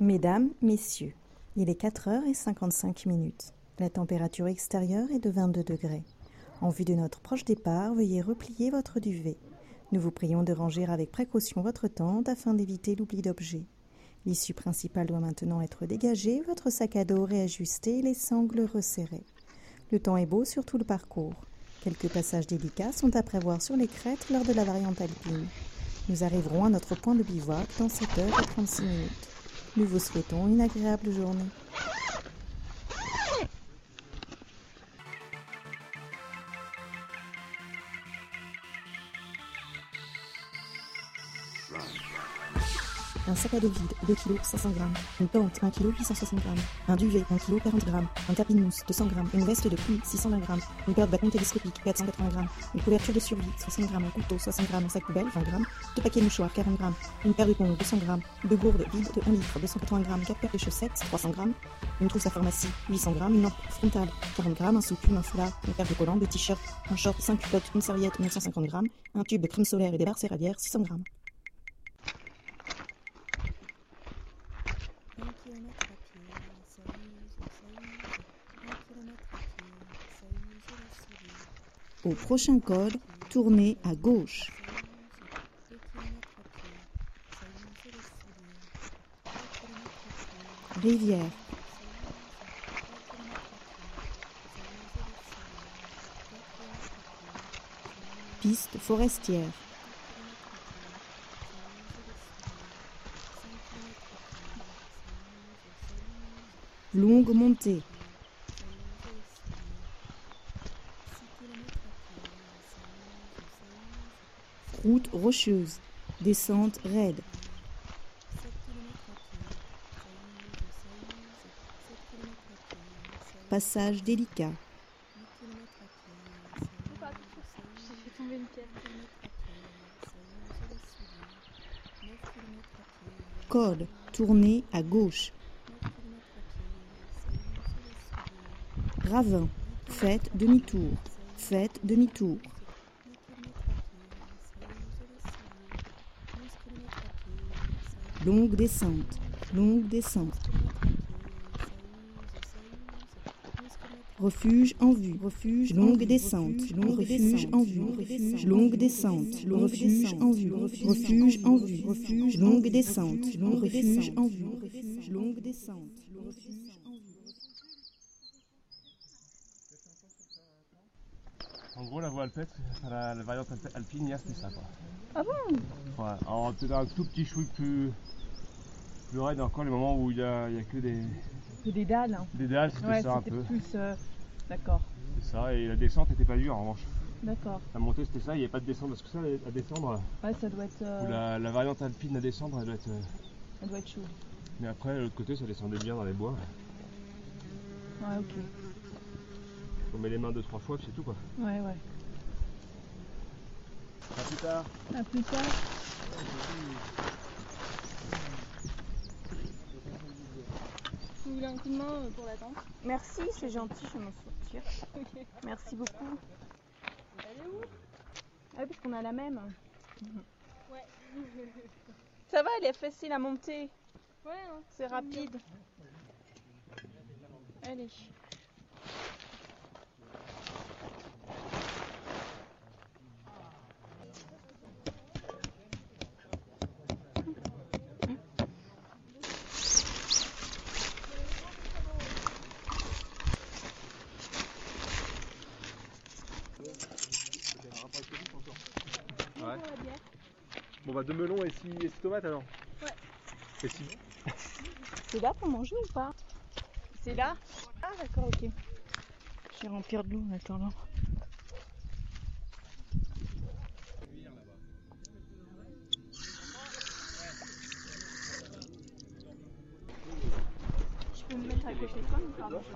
Mesdames, Messieurs, il est 4h55 minutes. La température extérieure est de 22 degrés. En vue de notre proche départ, veuillez replier votre duvet. Nous vous prions de ranger avec précaution votre tente afin d'éviter l'oubli d'objets. L'issue principale doit maintenant être dégagée, votre sac à dos réajusté les sangles resserrées. Le temps est beau sur tout le parcours. Quelques passages délicats sont à prévoir sur les crêtes lors de la variante alpine. Nous arriverons à notre point de bivouac dans 7h36 minutes. Nous vous souhaitons une agréable journée. Un sac à dos vide, 2 kg 500 grammes. Une tente, 1 kg 860 grammes. Un duvet, 1 kg 40 grammes. Un tapis de mousse, 200 grammes. Une veste de pluie, 620 grammes. Une paire de bâtons télescopiques, 480 grammes. Une couverture de survie, 60 grammes. Un couteau, 60 grammes. Un sac poubelle, 20 grammes. Deux paquets de mouchoirs, 40 grammes. Une paire de tongs, 200 grammes. Deux gourdes vides de 1 litre, 280 grammes. Quatre paires de chaussettes, 300 grammes. Une trousse à pharmacie, 800 grammes. Une lampe frontale, 40 grammes. Un sous-plume, un foulard. Une paire de collants, deux t-shirts. Un short, 5 culottes, une serviette, 950 grammes. Un tube de crème solaire et des barres céréalières, 600 Au prochain code, tournez à gauche. Rivière. Piste forestière. Longue montée. Route rocheuse. Descente raide. Passage délicat. Corde. Tournez à gauche. Ravin. Faites demi-tour. Faites demi-tour. Longue descente. Longue descente. Refuge en vue. Refuge longue descente. Longue refuge en vue. Longue descente. Refuge en vue. Refuge en vue. Refuge longue descente. Refuge en vue. Longue descente. En gros, la voie alpette, enfin, la, la variante alpine, hier, c'était ça, quoi. Ah bon? Ouais, alors peut-être un tout petit chouï plus, plus raide encore, les moments où il y a, y a que des, C'est des dalles. hein. des dalles, c'était Ouais, ça un c'était peu. plus. euh, D'accord, C'est ça, et la descente était pas dure en revanche. d'accord. La montée, c'était ça, il n'y avait pas de descente, parce que ça, à descendre, Ouais, ça doit être. euh, ou la, la variante alpine à descendre, elle doit être. euh, Ça doit être chaud. Mais après, de l'autre côté, ça descendait bien dans les bois. Ouais, ok. On met les mains deux, trois fois, puis c'est tout, quoi. Ouais, ouais. À plus tard. À plus tard. Vous voulez un coup de main euh, pour la tente? Merci, c'est gentil, je vais m'en sortir. Merci beaucoup. Elle est où? Ah oui, parce qu'on a la même. Ouais. Ça va, elle est facile à monter. Ouais, hein. C'est rapide. Allez. Ouais. Bon, bah, deux melons et six, et six tomates alors Ouais. Et six. C'est là pour manger ou pas? C'est là Ah d'accord, ok. Je vais remplir de l'eau en attendant. Je peux me mettre à côté de toi, te dérange.